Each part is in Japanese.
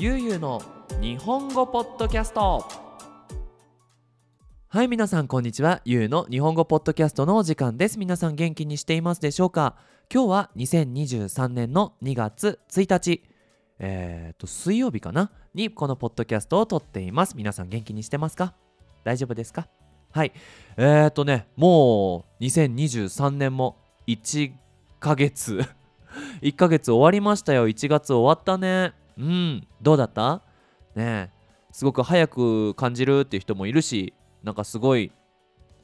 ゆうゆうの日本語ポッドキャスト。はい皆さんこんにちは。ゆうの日本語ポッドキャストのお時間です。皆さん元気にしていますでしょうか？今日は2023年の2月1日。えーと水曜日かな？にこのポッドキャストを撮っています。皆さん元気にしてますか？大丈夫ですか？はい。えーとねもう2023年も1ヶ月。1ヶ月終わりましたよ。1月終わったね。うん。どうだった？ねすごく早く感じるっていう人もいるしなんかすごい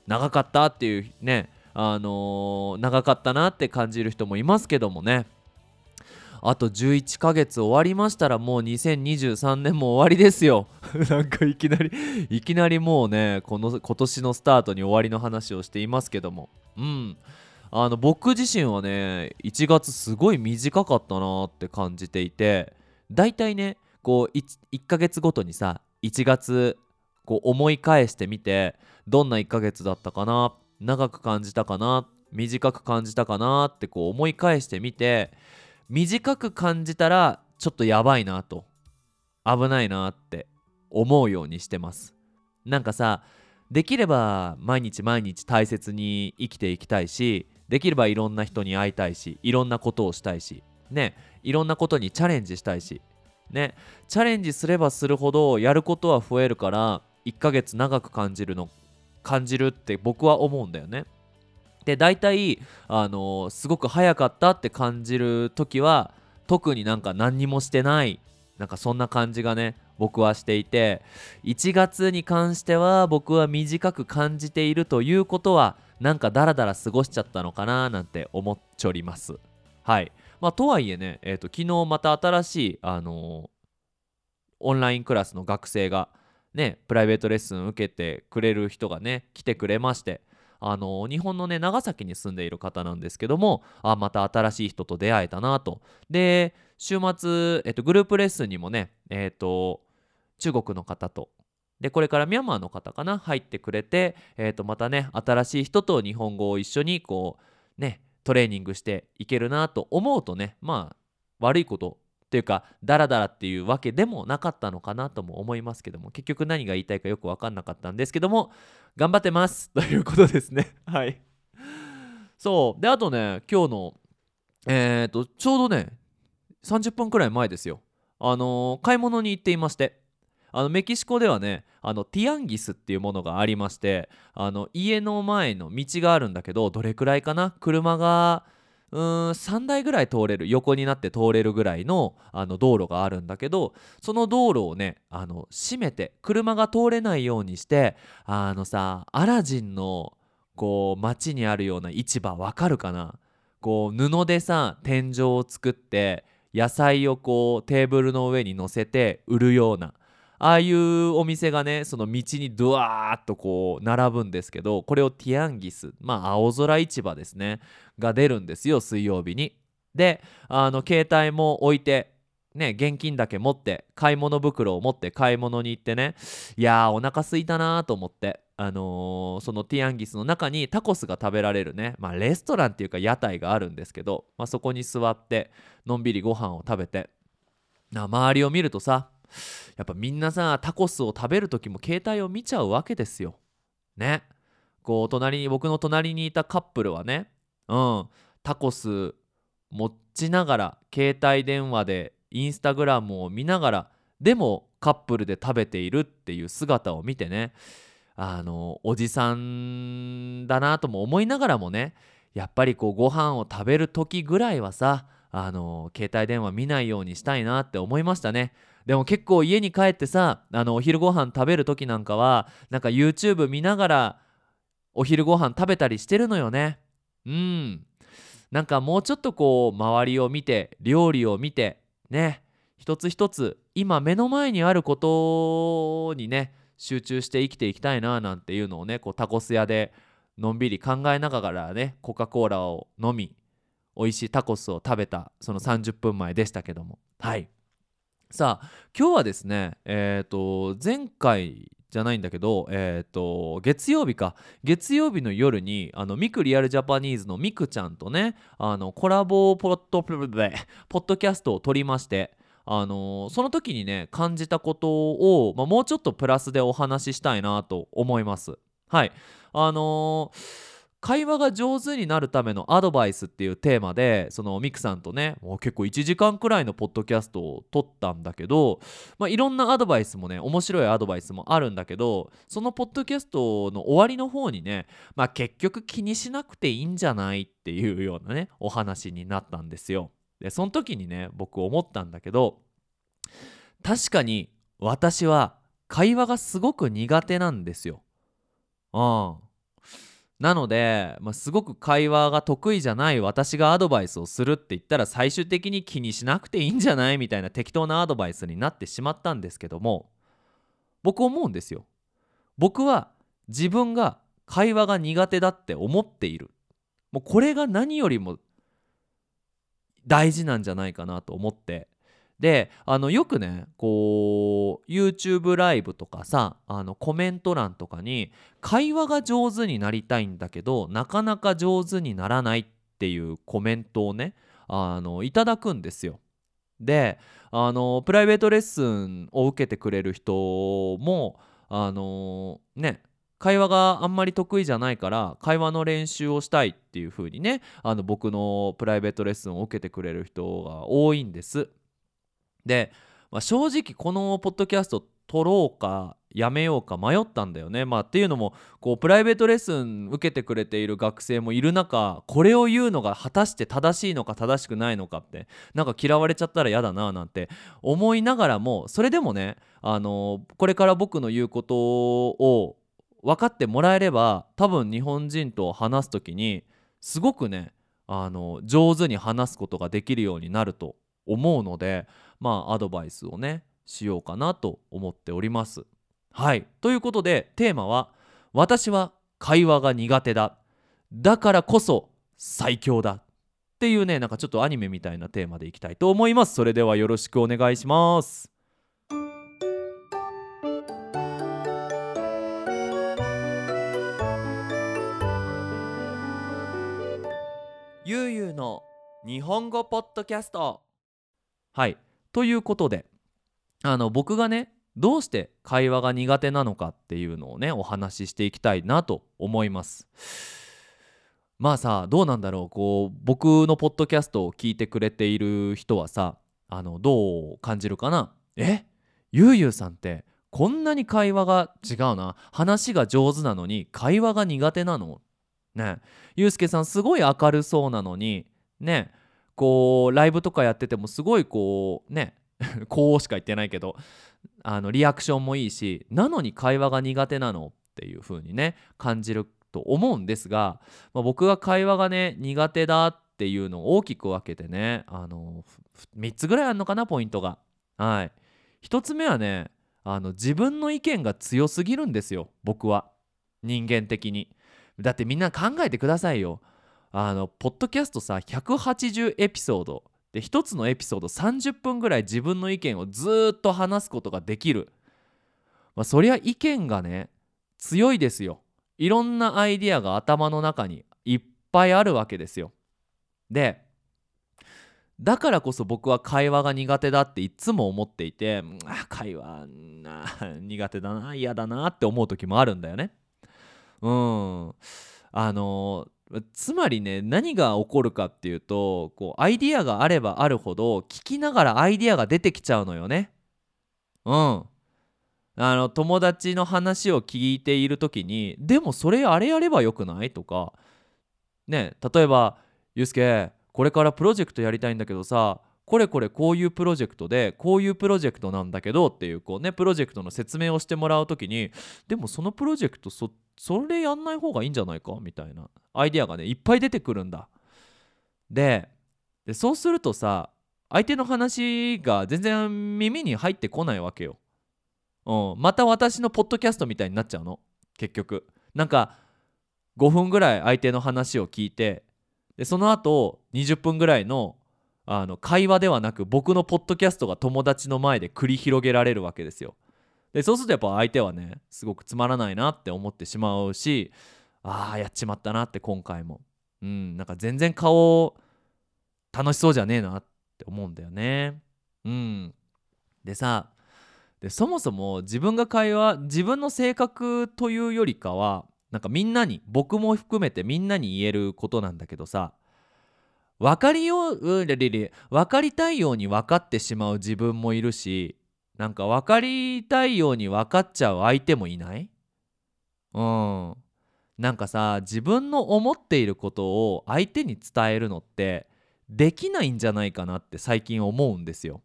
長かったっていうねあのー、長かったなって感じる人もいますけどもね。あと11ヶ月終わりましたらもう2023年も終わりですよ。なんかいきなりいきなりもうねこの今年のスタートに終わりの話をしていますけども。うん。あの僕自身はね1月すごい短かったなって感じていてだいたいねこう 1, 1ヶ月ごとにさ1月こう思い返してみてどんな1ヶ月だったかな長く感じたかな短く感じたかなってこう思い返してみて短く感じたらちょっとやばいなと危ないなって思うようにしてます。なんかさできれば毎日毎日大切に生きていきたいしできればいろんな人に会いたいしいろんなことをしたいしねいろんなことにチャレンジしたいしねチャレンジすればするほどやることは増えるから1ヶ月長く感じるの感じるって僕は思うんだよね。で大体あの、すごく早かったって感じる時は特になんか何にもしてないなんかそんな感じがね僕はしていて1月に関しては僕は短く感じているということはなんかダラダラ過ごしちゃったのかななんて思っちょります。はい。まあとはいえね、えーと、昨日また新しいあのー、オンラインクラスの学生がねプライベートレッスン受けてくれる人がね来てくれましてあの日本のね長崎に住んでいる方なんですけどもあまた新しい人と出会えたなと。で週末、えっと、グループレッスンにもねえっと中国の方とでこれからミャンマーの方かな入ってくれて、えー、とまたね新しい人と日本語を一緒にこうねトレーニングしていけるなと思うとねまあ悪いことっていうかダラダラっていうわけでもなかったのかなとも思いますけども結局何が言いたいかよく分かんなかったんですけども頑張ってます。ということですね。はい。そう。であとね今日のえっ、ー、とちょうどね30分くらい前ですよ。あのー、買い物に行っていまして。あのメキシコではねあのティアンギスっていうものがありましてあの家の前の道があるんだけどどれくらいかな？車がうーん3台ぐらい通れる横になって通れるぐらいのあの道路があるんだけどその道路をねあの閉めて車が通れないようにしてあのさアラジンのこう街にあるような市場わかるかな？こう布でさ天井を作って野菜をこうテーブルの上に乗せて売るようなああいうお店がねその道にドワーッとこう並ぶんですけどこれをティアンギスまあ青空市場ですねが出るんですよ水曜日に。であの携帯も置いてね現金だけ持って買い物袋を持って買い物に行ってねいやーお腹すいたなーと思ってあのー、そのティアンギスの中にタコスが食べられるね、まあ、レストランっていうか屋台があるんですけど、まあ、そこに座ってのんびりご飯を食べて周りを見るとさやっぱみんなさタコスを食べる時も携帯を見ちゃうわけですよ。ね。こう隣に僕の隣にいたカップルはねうんタコス持ちながら携帯電話でインスタグラムを見ながらでもカップルで食べているっていう姿を見てねあのおじさんだなとも思いながらもねやっぱりこうご飯を食べる時ぐらいはさあの携帯電話見ないようにしたいなって思いましたねでも結構家に帰ってさあのお昼ご飯食べる時なんかはなんか YouTube 見ながらお昼ご飯食べたりしてるのよね。うん。なんかもうちょっとこう周りを見て料理を見てね。一つ一つ今目の前にあることにね集中して生きていきたいななんていうのをねこうタコス屋でのんびり考えながらねコカ・コーラを飲み美味しいタコスを食べたその30分前でしたけども。はい。さあ今日はですねえっ、ー、と前回じゃないんだけど、えっ、ー、と月曜日か月曜日の夜にあのミクリアルジャパニーズのミクちゃんとねあのコラボポッド ポッドキャストを撮りましてあのその時にね感じたことを、まあ、もうちょっとプラスでお話ししたいなと思います。はいあのー会話が上手になるためのアドバイスっていうテーマでそのミクさんとねもう結構1時間くらいのポッドキャストを撮ったんだけど、まあ、いろんなアドバイスもね面白いアドバイスもあるんだけどそのポッドキャストの終わりの方にね、まあ、結局気にしなくていいんじゃないっていうようなねお話になったんですよ。でその時にね僕思ったんだけど確かに私は会話がすごく苦手なんですよ。うんなので、まあ、すごく会話が得意じゃない私がアドバイスをするって言ったら最終的に気にしなくていいんじゃないみたいな適当なアドバイスになってしまったんですけども僕思うんですよ。僕は自分が会話が苦手だって思っている。もうこれが何よりも大事なんじゃないかなと思ってであのよくねこう YouTube ライブとかさあのコメント欄とかに会話が上手になりたいんだけどなかなか上手にならないっていうコメントをねあのいただくんですよ。であのプライベートレッスンを受けてくれる人もあのね会話があんまり得意じゃないから会話の練習をしたいっていう風にねあの僕のプライベートレッスンを受けてくれる人が多いんです。で、まあ、正直このポッドキャスト撮ろうかやめようか迷ったんだよね。まあ、っていうのもこうプライベートレッスン受けてくれている学生もいる中これを言うのが果たして正しいのか正しくないのかってなんか嫌われちゃったら嫌だななんて思いながらもそれでもねあのこれから僕の言うことを分かってもらえれば多分日本人と話す時にすごくねあの上手に話すことができるようになると思うのでまあアドバイスをねしようかなと思っております。はいということでテーマは「私は会話が苦手だだからこそ最強だ」っていうねなんかちょっとアニメみたいなテーマでいきたいと思います。それではよろしくお願いします。ゆうゆうの日本語ポッドキャストはいということであの僕がねどうして会話が苦手なのかっていうのをねお話ししていきたいなと思います。まあさどうなんだろう。こう僕のポッドキャストを聞いてくれている人はさあのどう感じるかな。え？ゆうゆうさんってこんなに会話が違うな。話が上手なのに会話が苦手なの？ね。ゆうすけさんすごい明るそうなのにね。こうライブとかやっててもすごいこうね こうしか言ってないけどあのリアクションもいいしなのに会話が苦手なのっていう風にね感じると思うんですが、まあ、僕が会話がね苦手だっていうのを大きく分けてねあの3つぐらいあるのかなポイントが。はい1つ目はねあの自分の意見が強すぎるんですよ僕は人間的に。だってみんな考えてくださいよ。あのポッドキャストさ180エピソード。で1つのエピソード30分ぐらい自分の意見をずっと話すことができる、まあ、そりゃ意見がね強いですよ。いろんなアイディアが頭の中にいっぱいあるわけですよ。でだからこそ僕は会話が苦手だっていつも思っていて会話な苦手だな嫌だなって思う時もあるんだよね。うん。あのつまりね何が起こるかっていうとこうアイディアがあればあるほど聞きながらアイディアが出てきちゃうのよね。うん。あの友達の話を聞いている時にでもそれあれやればよくない？とか。ね例えば「ゆうすけこれからプロジェクトやりたいんだけどさこれこれこういうプロジェクトでこういうプロジェクトなんだけどっていうこうねプロジェクトの説明をしてもらう時にでもそのプロジェクトそっそれやんない方がいいんじゃないかみたいなアイデアがねいっぱい出てくるんだ。でそうするとさ相手の話が全然耳に入ってこないわけよ、うん、また私のポッドキャストみたいになっちゃうの？結局。なんか5分ぐらい相手の話を聞いてでその後20分ぐらいのあの会話ではなく僕のポッドキャストが友達の前で繰り広げられるわけですよ。でそうするとやっぱ相手はねすごくつまらないなって思ってしまうしああやっちまったなって今回もうんなんか全然顔楽しそうじゃねえなって思うんだよね。うんでさでそもそも自分が会話自分の性格というよりかはなんかみんなに僕も含めてみんなに言えることなんだけどさ分かりよううれれれ分かりたいように分かってしまう自分もいるしなんか分かりたいように分かっちゃう相手もいない？うん。なんかさ自分の思っていることを相手に伝えるのってできないんじゃないかなって最近思うんですよ。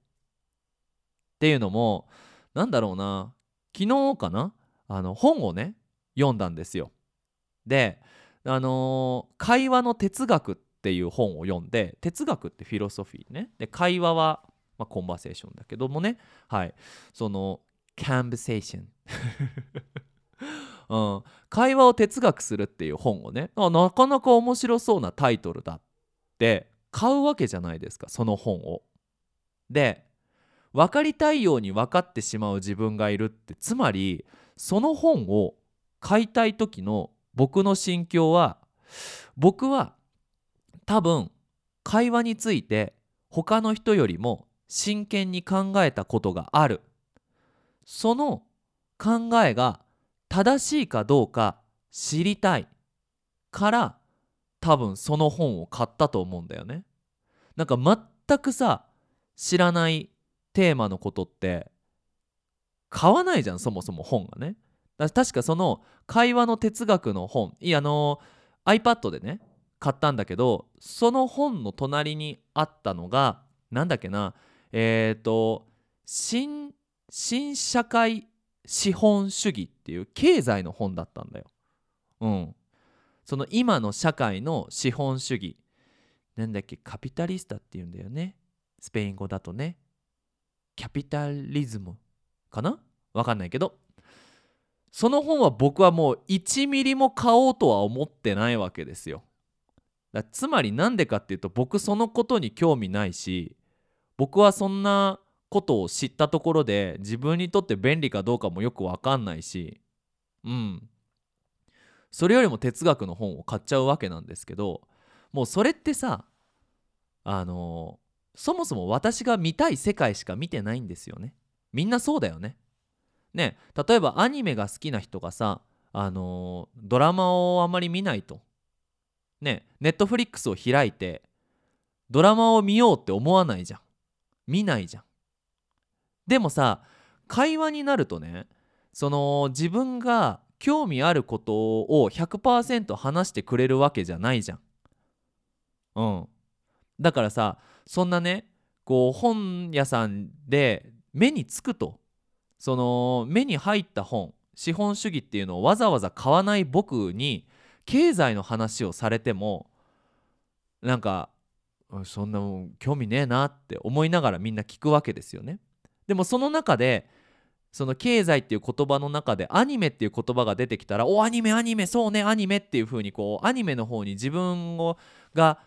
っていうのもなんだろうな。昨日かな？あの本をね読んだんですよ。であのー会話の哲学っていう本を読んで哲学ってフィロソフィーね。で会話は、まあ、コンバセーションだけどもね。はい。そのカンバセーションうん、会話を哲学するっていう本をね。あなかなか面白そうなタイトルだって。買うわけじゃないですかその本を。で分かりたいように分かってしまう自分がいるって。つまりその本を買いたい時の僕の心境は僕は多分会話について他の人よりも真剣に考えたことがあるその考えが正しいかどうか知りたいから多分その本を買ったと思うんだよね。なんか全くさ知らないテーマのことって買わないじゃんそもそも本がね。だ確かその会話の哲学の本いやあの iPad でね買ったんだけどその本の隣にあったのがなんだっけなえっ、ー、と新新社会資本主義っていう経済の本だったんだよ。うん。その今の社会の資本主義。なんだっけカピタリスタっていうんだよね。スペイン語だとね。キャピタリズム。かな？わかんないけど。その本は僕はもう1ミリも買おうとは思ってないわけですよ。だつまりなんでかっていうと僕そのことに興味ないし僕はそんなことを知ったところで自分にとって便利かどうかもよくわかんないしうん。それよりも哲学の本を買っちゃうわけなんですけどもうそれってさあのそもそも私が見たい世界しか見てないんですよね。みんなそうだよね。ね例えばアニメが好きな人がさあのドラマをあまり見ないと。ねネットフリックスを開いてドラマを見ようって思わないじゃん。見ないじゃんでもさ会話になるとねその自分が興味あることを100%話してくれるわけじゃないじゃん。うん。だからさそんなねこう本屋さんで目につくとその目に入った本資本主義っていうのをわざわざ買わない僕に経済の話をされてもなんかそんな興味ねえなって思いながらみんな聞くわけですよね。でもその中でその経済っていう言葉の中でアニメっていう言葉が出てきたらおアニメアニメそうねアニメっていう風にこうアニメの方に自分をが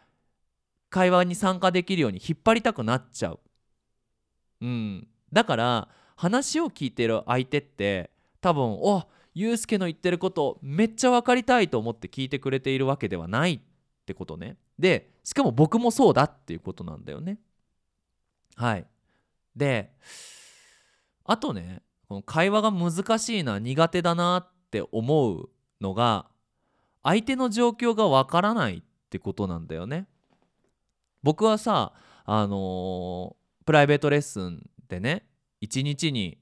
会話に参加できるように引っ張りたくなっちゃう。うん、だから話を聞いてる相手って多分おユうスケの言ってることめっちゃ分かりたいと思って聞いてくれているわけではないってことね。でしかも僕もそうだっていうことなんだよね。はい。であとねこの会話が難しいな苦手だなって思うのが相手の状況がわからないってことなんだよね。僕はさあのー、プライベートレッスンでね1日に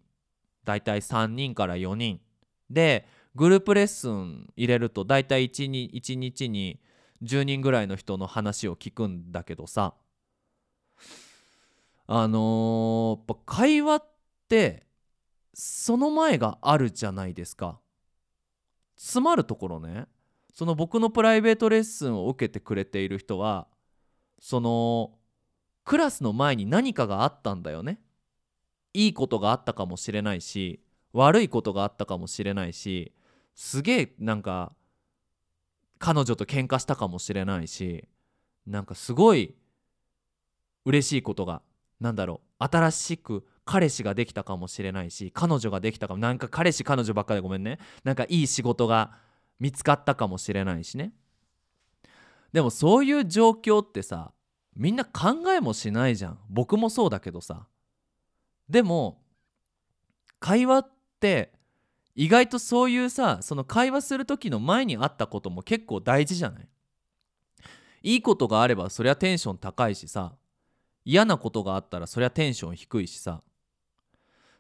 だいたい3人から4人でグループレッスン入れるとだいたい 1, 日に10人ぐらいの人の話を聞くんだけどさ。あのー、会話ってその前があるじゃないですか。詰まるところね。その僕のプライベートレッスンを受けてくれている人はそのクラスの前に何かがあったんだよね。いいことがあったかもしれないし悪いことがあったかもしれないしすげえなんか彼女と喧嘩したかもしれないしなんかすごい嬉しいことがなんだろう新しく彼氏ができたかもしれないし彼女ができたかもなんか彼氏彼女ばっかでごめんね。なんかいい仕事が見つかったかもしれないしね。でもそういう状況ってさみんな考えもしないじゃん。僕もそうだけどさ。でも会話って意外とそういうさその会話する時の前にあったことも結構大事じゃない？いいことがあればそりゃテンション高いしさ。嫌なことがあったらそりゃテンション低いしさ。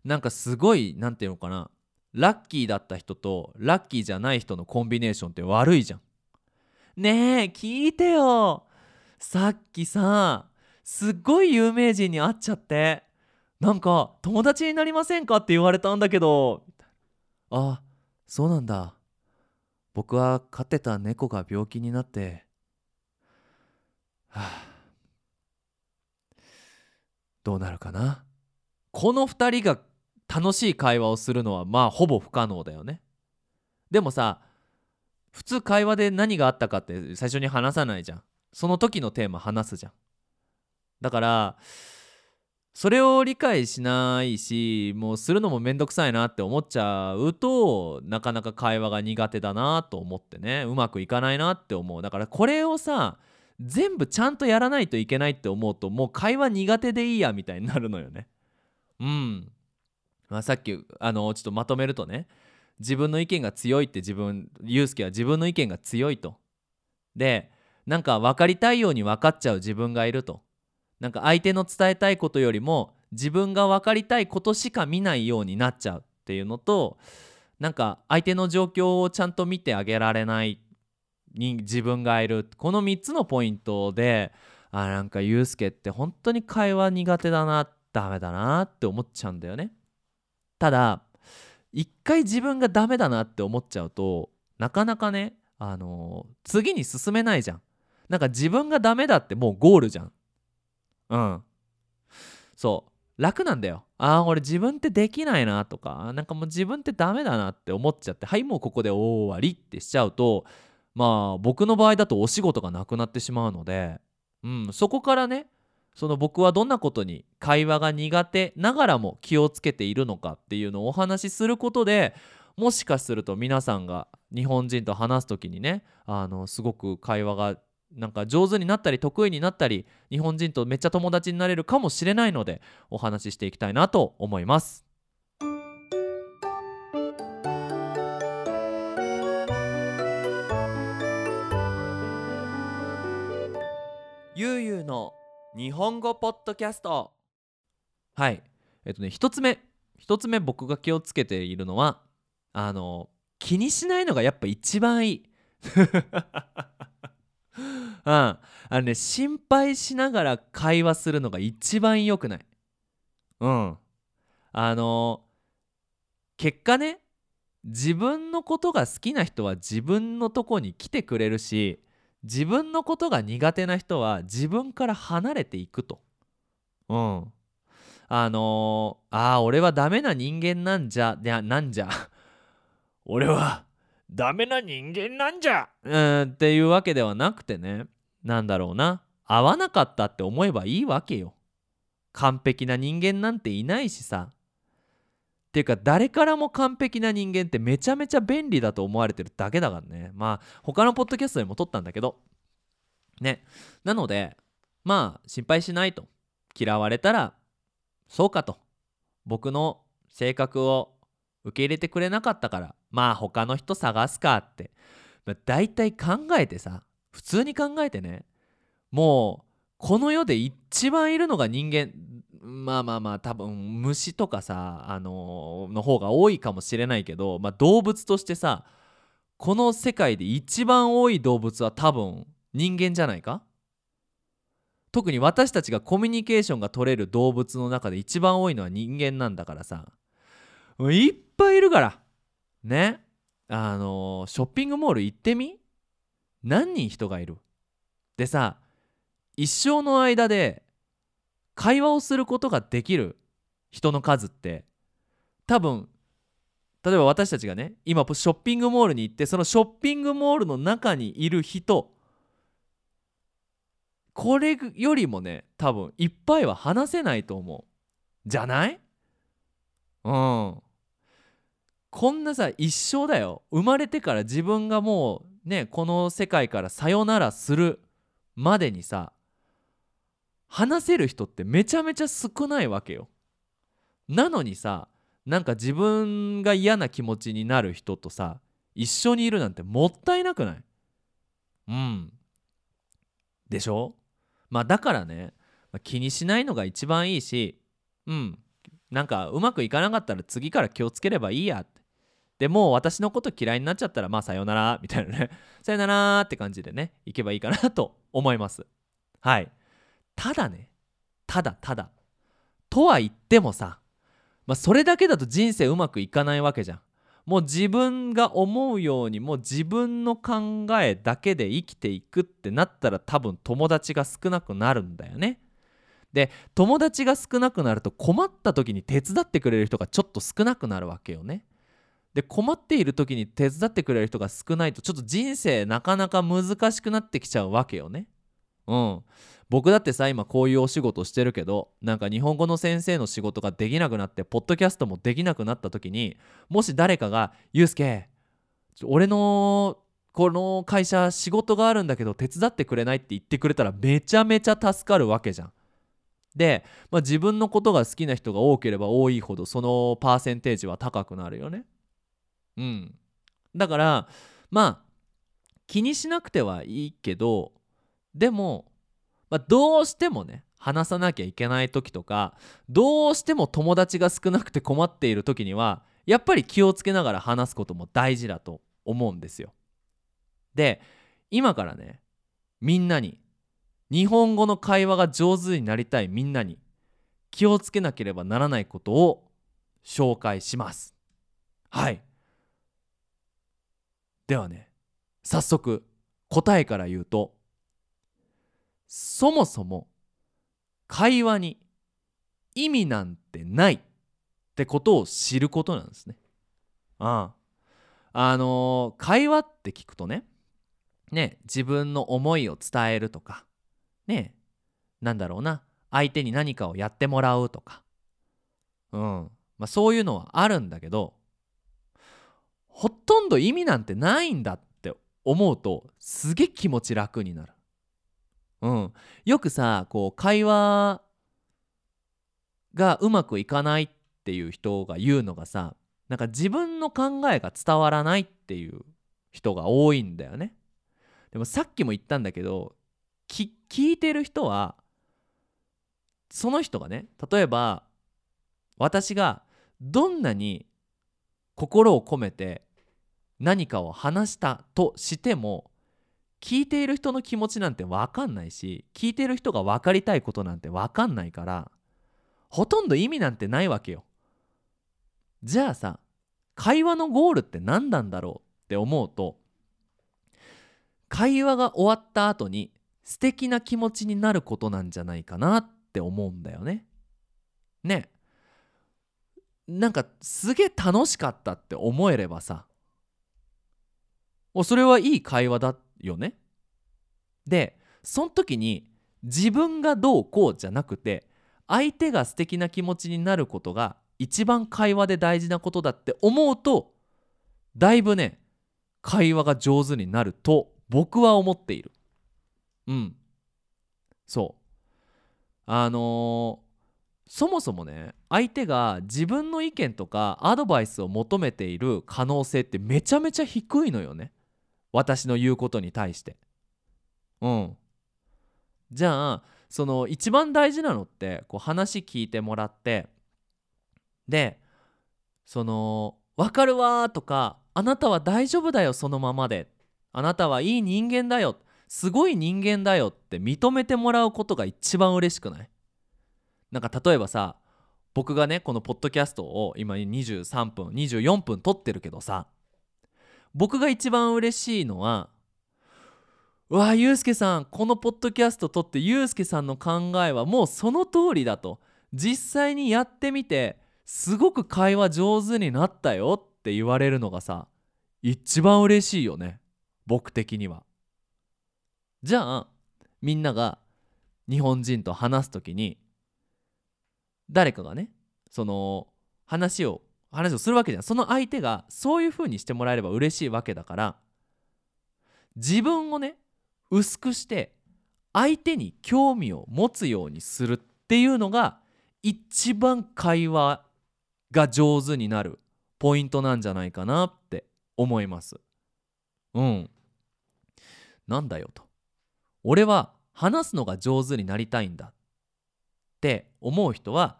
なんかすごい何て言うのかな。ラッキーだった人とラッキーじゃない人のコンビネーションって悪いじゃん。ねえ聞いてよ。さっきさすっごい有名人に会っちゃって。なんか友達になりませんかって言われたんだけどあそうなんだ。僕は飼ってた猫が病気になってはあ。どうなるかな。この2人が楽しい会話をするのはまあほぼ不可能だよね。でもさ普通会話で何があったかって最初に話さないじゃん。その時のテーマ話すじゃん。だからそれを理解しないしもうするのもめんどくさいなって思っちゃうとなかなか会話が苦手だなと思ってね。うまくいかないなって思う。だからこれをさ全部ちゃんとやらないといけないって思うともう会話苦手でいいやみたいになるのよね。うん、まあ、さっきあのちょっとまとめるとね自分の意見が強いって自分ユうスケは自分の意見が強いと。でなんか分かりたいように分かっちゃう自分がいると。なんか相手の伝えたいことよりも自分が分かりたいことしか見ないようになっちゃうっていうのとなんか相手の状況をちゃんと見てあげられない自分がいる。この3つのポイントであなんかユうスケって本当に会話苦手だなダメだなって思っちゃうんだよね。ただ一回自分がダメだなって思っちゃうとなかなかねあのー、次に進めないじゃん。なんか自分がダメだってもうゴールじゃん。うん。そう。楽なんだよ。ああ俺自分ってできないなとかなんかもう自分ってダメだなって思っちゃってはいもうここで終わりってしちゃうとまあ僕の場合だとお仕事がなくなってしまうので、うん、そこからねその僕はどんなことに会話が苦手ながらも気をつけているのかっていうのをお話しすることでもしかすると皆さんが日本人と話す時にねあのすごく会話がなんか上手になったり得意になったり日本人とめっちゃ友達になれるかもしれないのでお話ししていきたいなと思います。ゆうゆうの日本語ポッドキャスト。はい。えっとね一つ目一つ目僕が気をつけているのはあの気にしないのがやっぱ一番いい。うんあのね心配しながら会話するのが一番良くないうんあの結果ね自分のことが好きな人は自分のとこに来てくれるし自分のことが苦手な人は自分から離れていくと。うん。あのー、ああ、俺はダメな人間なんじゃ、いや、なんじゃ。俺はダメな人間なんじゃ。うん、っていうわけではなくてね、なんだろうな。合わなかったって思えばいいわけよ。完璧な人間なんていないしさ。っていうか誰からも完璧な人間ってめちゃめちゃ便利だと思われてるだけだからねまあ他のポッドキャストでも撮ったんだけどねなのでまあ心配しないと嫌われたらそうかと僕の性格を受け入れてくれなかったからまあ他の人探すかって、まあ、大体考えてさ普通に考えてね。もうこの世で一番いるのが人間。まあまあまあ多分虫とかさあのー、の方が多いかもしれないけど、まあ、動物としてさこの世界で一番多い動物は多分人間じゃないか？特に私たちがコミュニケーションが取れる動物の中で一番多いのは人間なんだからさ。いっぱいいるから。ね。あの、ショッピングモール行ってみ？何人人がいる？でさ一生の間で会話をすることができる人の数って多分例えば私たちがね今ショッピングモールに行ってそのショッピングモールの中にいる人これよりもね多分いっぱいは話せないと思う。じゃない？うん。こんなさ一生だよ。生まれてから自分がもうねこの世界からさよならするまでにさ話せる人ってめちゃめちゃ少ないわけよ。なのにさなんか自分が嫌な気持ちになる人とさ一緒にいるなんてもったいなくない？うん。でしょ？まあだからね、気にしないのが一番いいしうん。なんかうまくいかなかったら次から気をつければいいやって。でも私のこと嫌いになっちゃったらまあさよならみたいなね。さよならって感じでねいけばいいかなと思います。はい。ただねただただ。とは言ってもさまあそれだけだと人生うまくいかないわけじゃん。もう自分が思うようにもう自分の考えだけで生きていくってなったら多分友達が少なくなるんだよね。で友達が少なくなると困った時に手伝ってくれる人がちょっと少なくなるわけよね。で困っている時に手伝ってくれる人が少ないとちょっと人生なかなか難しくなってきちゃうわけよね。うん。僕だってさ今こういうお仕事してるけどなんか日本語の先生の仕事ができなくなってポッドキャストもできなくなった時にもし誰かが「ゆうすけ俺のこの会社仕事があるんだけど手伝ってくれない?」って言ってくれたらめちゃめちゃ助かるわけじゃん。で、まあ、自分のことが好きな人が多ければ多いほどそのパーセンテージは高くなるよね。うん。だからまあ気にしなくてはいいけどでも、まあ、どうしてもね話さなきゃいけない時とかどうしても友達が少なくて困っている時にはやっぱり気をつけながら話すことも大事だと思うんですよ。で今からねみんなに日本語の会話が上手になりたいみんなに気をつけなければならないことを紹介します。はい。ではね、早速答えから言うと、そもそも会話に意味なんてないってことを知ることなんですね。ああ。あのー、会話って聞くとね、ね、自分の思いを伝えるとか、ねなんだろうな相手に何かをやってもらうとかうんまあそういうのはあるんだけどほとんど意味なんてないんだって思うとすげえ気持ち楽になる。うん、よくさこう会話がうまくいかないっていう人が言うのがさなんか自分の考えが伝わらないっていう人が多いんだよね。でもさっきも言ったんだけど聞いてる人はその人がね例えば私がどんなに心を込めて何かを話したとしても聞いている人の気持ちなんて分かんないし聞いている人が分かりたいことなんて分かんないからほとんど意味なんてないわけよ。じゃあさ会話のゴールって何なんだろうって思うと会話が終わった後に素敵な気持ちになることなんじゃないかなって思うんだよね。ねなんかすげえ楽しかったって思えればさもうそれはいい会話だよね。でその時に自分がどうこうじゃなくて相手が素敵な気持ちになることが一番会話で大事なことだって思うとだいぶね会話が上手になると僕は思っている。うんそうあのー、そもそもね相手が自分の意見とかアドバイスを求めている可能性ってめちゃめちゃ低いのよね私の言うことに対して。うん。じゃあその一番大事なのってこう話聞いてもらってでその「分かるわ」とか「あなたは大丈夫だよそのままで」「あなたはいい人間だよ」すごい人間だよって認めてもらうことが一番嬉しくない？なんか例えばさ僕がねこのポッドキャストを今23分24分撮ってるけどさ僕が一番嬉しいのはうわゆうすけさんこのポッドキャスト撮ってゆうすけさんの考えはもうその通りだと実際にやってみてすごく会話上手になったよって言われるのがさ一番嬉しいよね僕的には。じゃあみんなが日本人と話す時に誰かがねその話を話をするわけじゃん。その相手がそういう風にしてもらえれば嬉しいわけだから自分をね薄くして相手に興味を持つようにするっていうのが一番会話が上手になるポイントなんじゃないかなって思います。うん。なんだよと。俺は話すのが上手になりたいんだって思う人は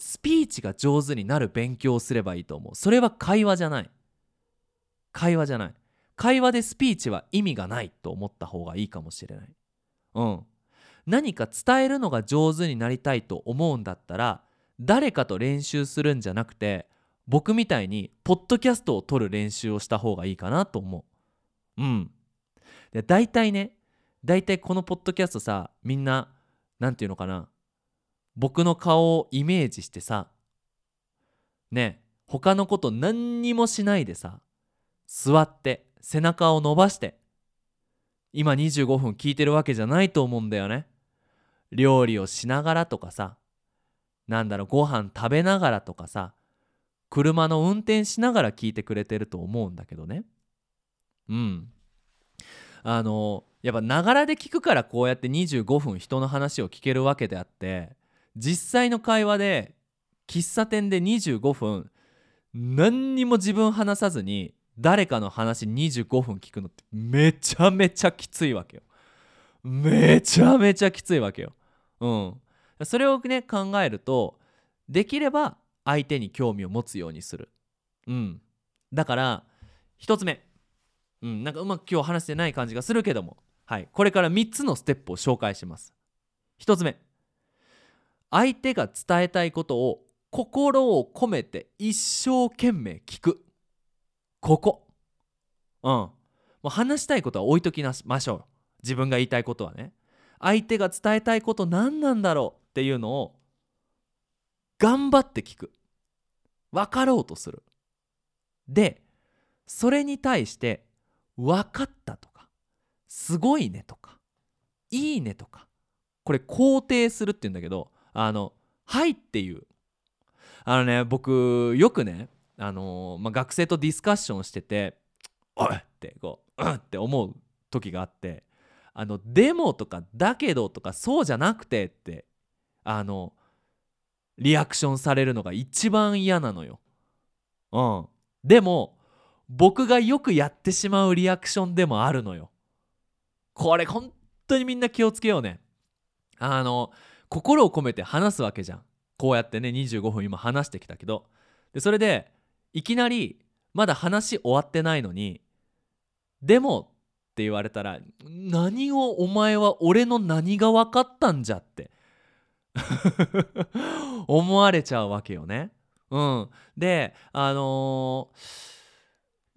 スピーチが上手になる勉強をすればいいと思う。それは会話じゃない。会話じゃない。会話でスピーチは意味がないと思った方がいいかもしれない。うん。何か伝えるのが上手になりたいと思うんだったら誰かと練習するんじゃなくて僕みたいにポッドキャストを撮る練習をした方がいいかなと思う。うん。で大体ね大体このポッドキャストさみんな何て言うのかな。僕の顔をイメージしてさね他のこと何にもしないでさ座って背中を伸ばして今25分聞いてるわけじゃないと思うんだよね。料理をしながらとかさなんだろうご飯食べながらとかさ車の運転しながら聞いてくれてると思うんだけどね。うん。あのやっぱながらで聞くからこうやって25分人の話を聞けるわけであって実際の会話で喫茶店で25分何にも自分話さずに誰かの話25分聞くのってめちゃめちゃきついわけよ。めちゃめちゃきついわけよ。うん。それをね考えるとできれば相手に興味を持つようにする。うん。だから1つ目。うん。なんかうまく今日話してない感じがするけども。はい。これから3つのステップを紹介します。1つ目。相手が伝えたいことを心を込めて一生懸命聞く。ここ。うん。もう話したいことは置いときましょう。自分が言いたいことはね。相手が伝えたいこと何なんだろうっていうのを頑張って聞く。分かろうとする。でそれに対して分かったとかすごいねとかいいねとかこれ肯定するって言うんだけどあのはいっていうあのね僕よくねあの、まあ、学生とディスカッションしてて「おい!」ってこう「うん」って思う時があって「あのでも」とか「だけど」とか「そうじゃなくて」ってあのリアクションされるのが一番嫌なのよ。うん、でも僕がよくやってしまうリアクションでもあるのよ。これ本当にみんな気をつけようね。あの心を込めて話すわけじゃん。こうやってね25分今話してきたけどでそれでいきなりまだ話終わってないのに「でも」って言われたら「何をお前は俺の何が分かったんじゃ」って 思われちゃうわけよね。うん、であのー、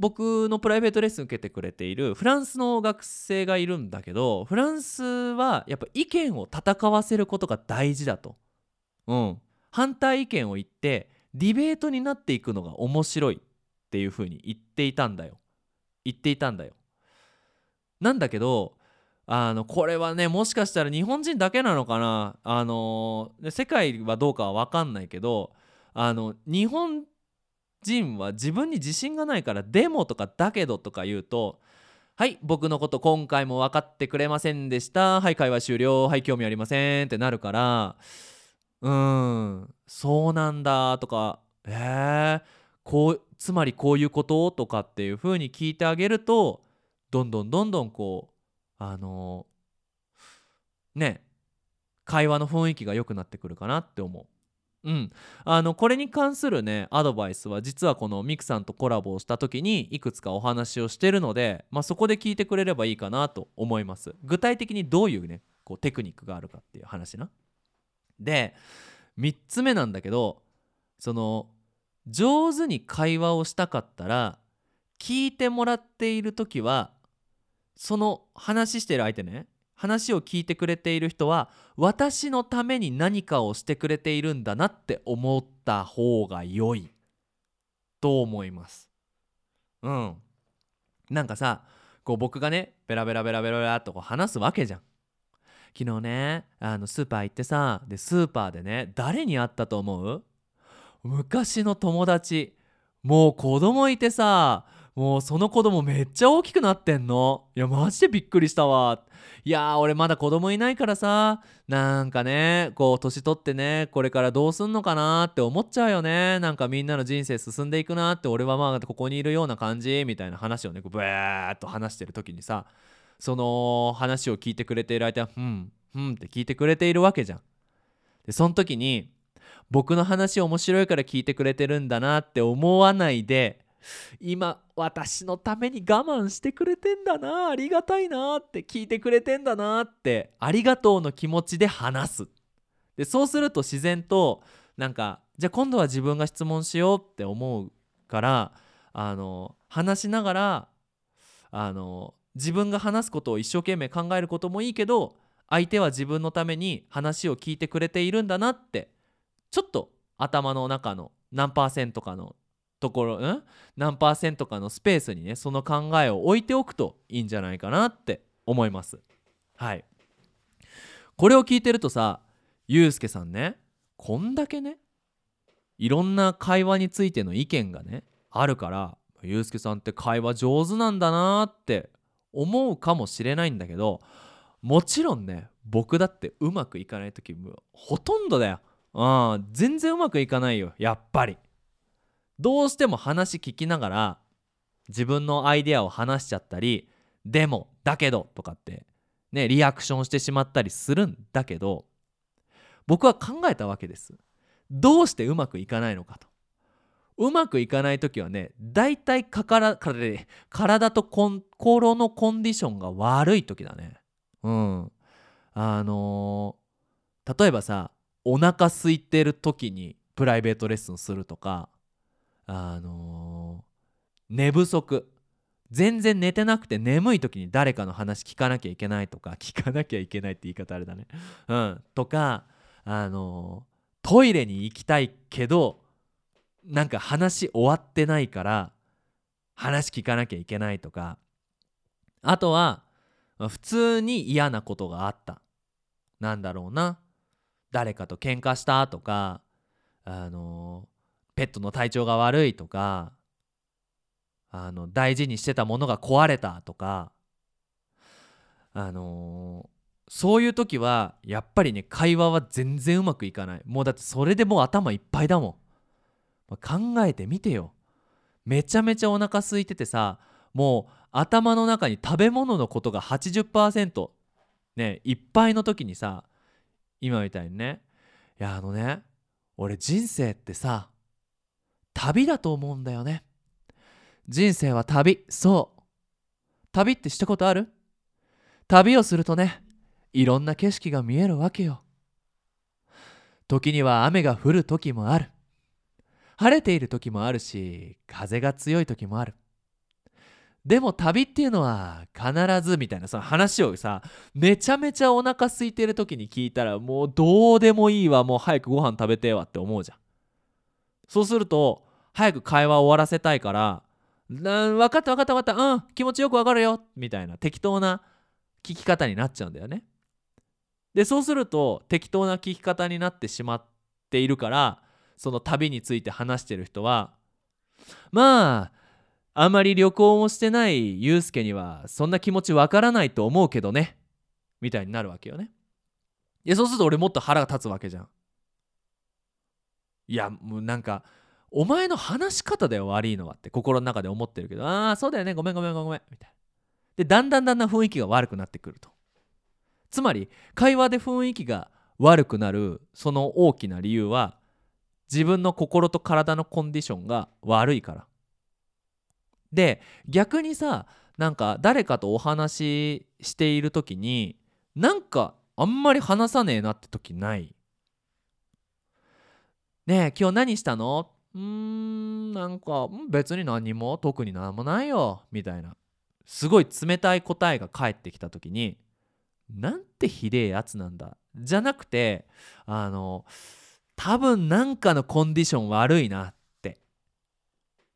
僕のプライベートレッスン受けてくれているフランスの学生がいるんだけどフランスはやっぱ意見を戦わせることが大事だと。うん、反対意見を言ってディベートになっていくのが面白いっていうふうに言っていたんだよ。言っていたんだよ。なんだけどあのこれはねもしかしたら日本人だけなのかな？あの世界はどうかは分かんないけどあの日本人は自分に自信がないから「でも」とか「だけど」とか言うと「はい僕のこと今回も分かってくれませんでしたはい会話終了はい興味ありません」ってなるからうんそうなんだとかえー、こうつまりこういうこととかっていう風に聞いてあげるとどんどんどんどんこうあのー、ね会話の雰囲気が良くなってくるかなって思う。うん、あのこれに関するねアドバイスは実はこのミクさんとコラボをした時にいくつかお話をしてるので、まあ、そこで聞いてくれればいいかなと思います。具体的にどういうねこうテクニックがあるかっていう話な。で3つ目なんだけどその上手に会話をしたかったら聞いてもらっている時はその話してる相手ね話を聞いてくれている人は私のために何かをしてくれているんだなって思った方が良いと思います。うん。なんかさこう僕がねベラベラベラベラベラとこう話すわけじゃん。昨日ねあのスーパー行ってさでスーパーでね誰に会ったと思う？昔の友達もう子供いてさもうその子供めっちゃ大きくなってんの。いやマジでびっくりしたわ。いやー俺まだ子供いないからさ。なんかねこう年取ってねこれからどうすんのかなって思っちゃうよね。なんかみんなの人生進んでいくなって俺はまあここにいるような感じ。みたいな話をねブーっと話してる時にさその話を聞いてくれている相手は「うんうん」って聞いてくれているわけじゃん。でその時に僕の話面白いから聞いてくれてるんだなって思わないで今私のために我慢してくれてんだなありがたいなって聞いてくれてんだなってありがとうの気持ちで話す。でそうすると自然となんかじゃあ今度は自分が質問しようって思うからあの話しながらあの自分が話すことを一生懸命考えることもいいけど相手は自分のために話を聞いてくれているんだなってちょっと頭の中の何パーセントかのところん？何パーセントかのスペースにねその考えを置いておくといいんじゃないかなって思います。はい。これを聞いてるとさゆうすけさんねこんだけねいろんな会話についての意見がねあるからゆうすけさんって会話上手なんだなって思うかもしれないんだけどもちろんね僕だってうまくいかない時もほとんどだよ。うん全然うまくいかないよやっぱり。どうしても話聞きながら自分のアイデアを話しちゃったりでもだけどとかってねリアクションしてしまったりするんだけど僕は考えたわけです。どうしてうまくいかないのかと。うまくいかない時はね大体かから体と心のコンディションが悪い時だね。うん。あのー、例えばさお腹空いてる時にプライベートレッスンするとかあのー、寝不足。全然寝てなくて眠い時に誰かの話聞かなきゃいけないとか 聞かなきゃいけないって言い方あれだね。うん、とかあのー、トイレに行きたいけどなんか話終わってないから話聞かなきゃいけないとか。あとは普通に嫌なことがあった。なんだろうな。誰かと喧嘩したとかあのペットの体調が悪いとかあの大事にしてたものが壊れたとかあのそういう時はやっぱりね会話は全然うまくいかない。もうだってそれでもう頭いっぱいだもん、まあ、考えてみてよ。めちゃめちゃお腹空いててさもう頭の中に食べ物のことが80%ねいっぱいの時にさ今みたいにねいやあのね俺人生ってさ旅だと思うんだよね。人生は旅。そう。旅ってしたことある？旅をするとねいろんな景色が見えるわけよ。時には雨が降る時もある。晴れている時もあるし風が強い時もある。でも旅っていうのは必ずみたいなその話をさめちゃめちゃお腹空いてる時に聞いたらもうどうでもいいわもう早くご飯食べてえわって思うじゃん。そうすると早く会話を終わらせたいから分かった分かった分かった。うん気持ちよく分かるよみたいな適当な聞き方になっちゃうんだよね。でそうすると適当な聞き方になってしまっているからその旅について話してる人はまああまり旅行をしてないユうスケにはそんな気持ちわからないと思うけどねみたいになるわけよね。いやそうすると俺もっと腹が立つわけじゃん。いやもうなんかお前の話し方だよ悪いのはって心の中で思ってるけどああそうだよねごめんごめんごめんみたいな。でだんだんだんだん雰囲気が悪くなってくると。つまり会話で雰囲気が悪くなるその大きな理由は自分の心と体のコンディションが悪いから。で逆にさなんか誰かとお話ししている時になんかあんまり話さねえなって時ない。ねえ今日何したの？うーんなんか別に何も特に何もないよみたいな。すごい冷たい答えが返ってきた時になんてひでえやつなんだじゃなくてあの多分なんかのコンディション悪いなって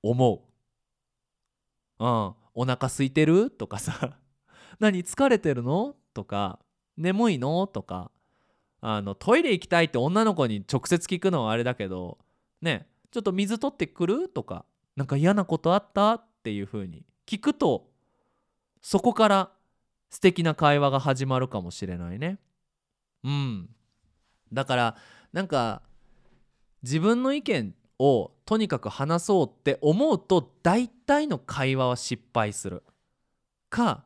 思う。うん、お腹空いてる？とかさ。何疲れてるの？とか。眠いの？とか。あのトイレ行きたいって女の子に直接聞くのはあれだけどねちょっと水取ってくる？とかなんか嫌なことあった？っていう風に聞くとそこから素敵な会話が始まるかもしれないね。うん。だからなんか自分の意見をとにかく話そうって思うと大体の会話は失敗する。か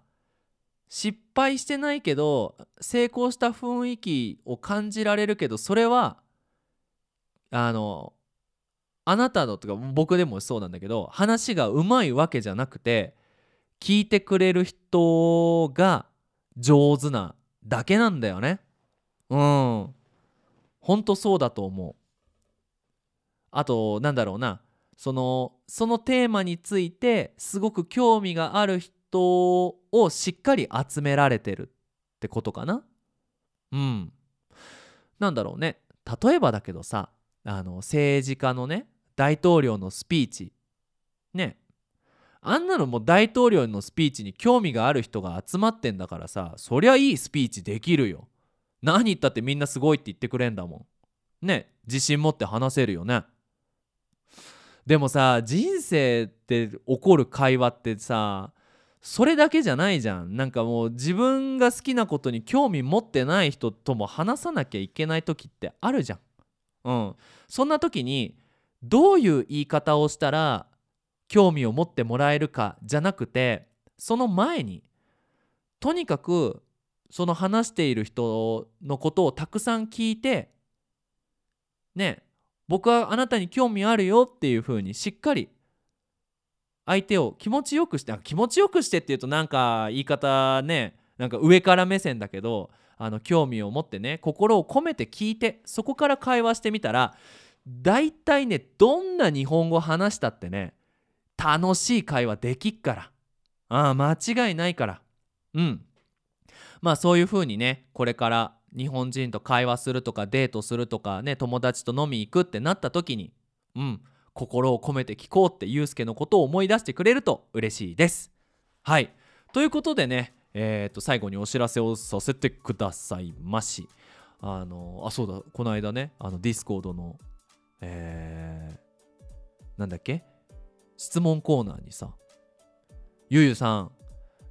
失敗してないけど成功した雰囲気を感じられるけどそれはあのあなたのとか僕でもそうなんだけど話がうまいわけじゃなくて聞いてくれる人が上手なだけなんだよね。うん。ほんとそうだと思う。あとなんだろうな。そのそのテーマについてすごく興味がある人をしっかり集められてるってことかな？うん。なんだろうね。例えばだけどさあの政治家のね大統領のスピーチ。ね。あんなのも大統領のスピーチに興味がある人が集まってんだからさそりゃいいスピーチできるよ。何言ったってみんなすごいって言ってくれんだもん。ね。自信持って話せるよね。でもさ人生って起こる会話ってさそれだけじゃないじゃん。なんかもう自分が好きなことに興味持ってない人とも話さなきゃいけない時ってあるじゃん。うん。そんな時にどういう言い方をしたら興味を持ってもらえるかじゃなくてその前にとにかくその話している人のことをたくさん聞いてね僕はあなたに興味あるよっていう風にしっかり相手を気持ちよくして気持ちよくしてっていうとなんか言い方ねなんか上から目線だけどあの興味を持ってね心を込めて聞いてそこから会話してみたら大体ねどんな日本語話したってね楽しい会話できっから。ああ間違いないから。うん。まあそういう風にねこれから日本人と会話するとかデートするとかね友達と飲み行くってなった時にうん。心を込めて聞こうってゆうすけのことを思い出してくれると嬉しいです。はい。ということでねえー、と最後にお知らせをさせてくださいまし。あのあそうだ。この間ねあの Discord のえー、なんだっけ？質問コーナーにさゆうゆさん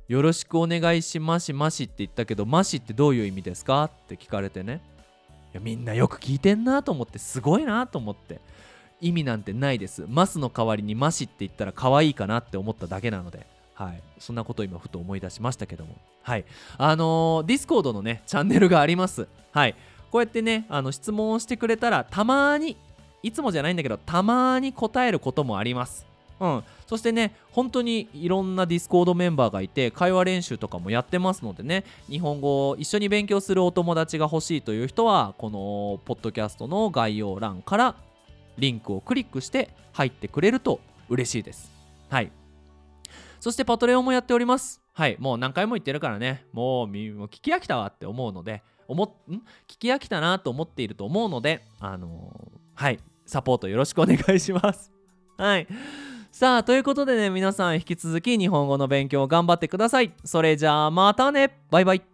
よろしくお願いしますましって言ったけどましってどういう意味ですか？って聞かれてね。いやみんなよく聞いてんなと思ってすごいなと思って。意味なんてないです。マスの代わりにマシって言ったら可愛いかなって思っただけなので。はい。そんなことを今ふと思い出しましたけども。はい。あのー、 Discord のねチャンネルがあります。はい。こうやってねあの質問をしてくれたらたまにいつもじゃないんだけどたまに答えることもあります。うん、そしてね本当にいろんな Discord メンバーがいて会話練習とかもやってますのでね日本語を一緒に勉強するお友達が欲しいという人はこのポッドキャストの概要欄からリンクをクリックして入ってくれると嬉しいです。はい。そしてパトレオンもやっております。はい。もう何回も言ってるからね。もう聞き飽きたわって思うので思ん？聞き飽きたなと思っていると思うのであのー、はい。サポートよろしくお願いします。はい。さあということでね皆さん引き続き日本語の勉強頑張ってください。それじゃあまたね。バイバイ。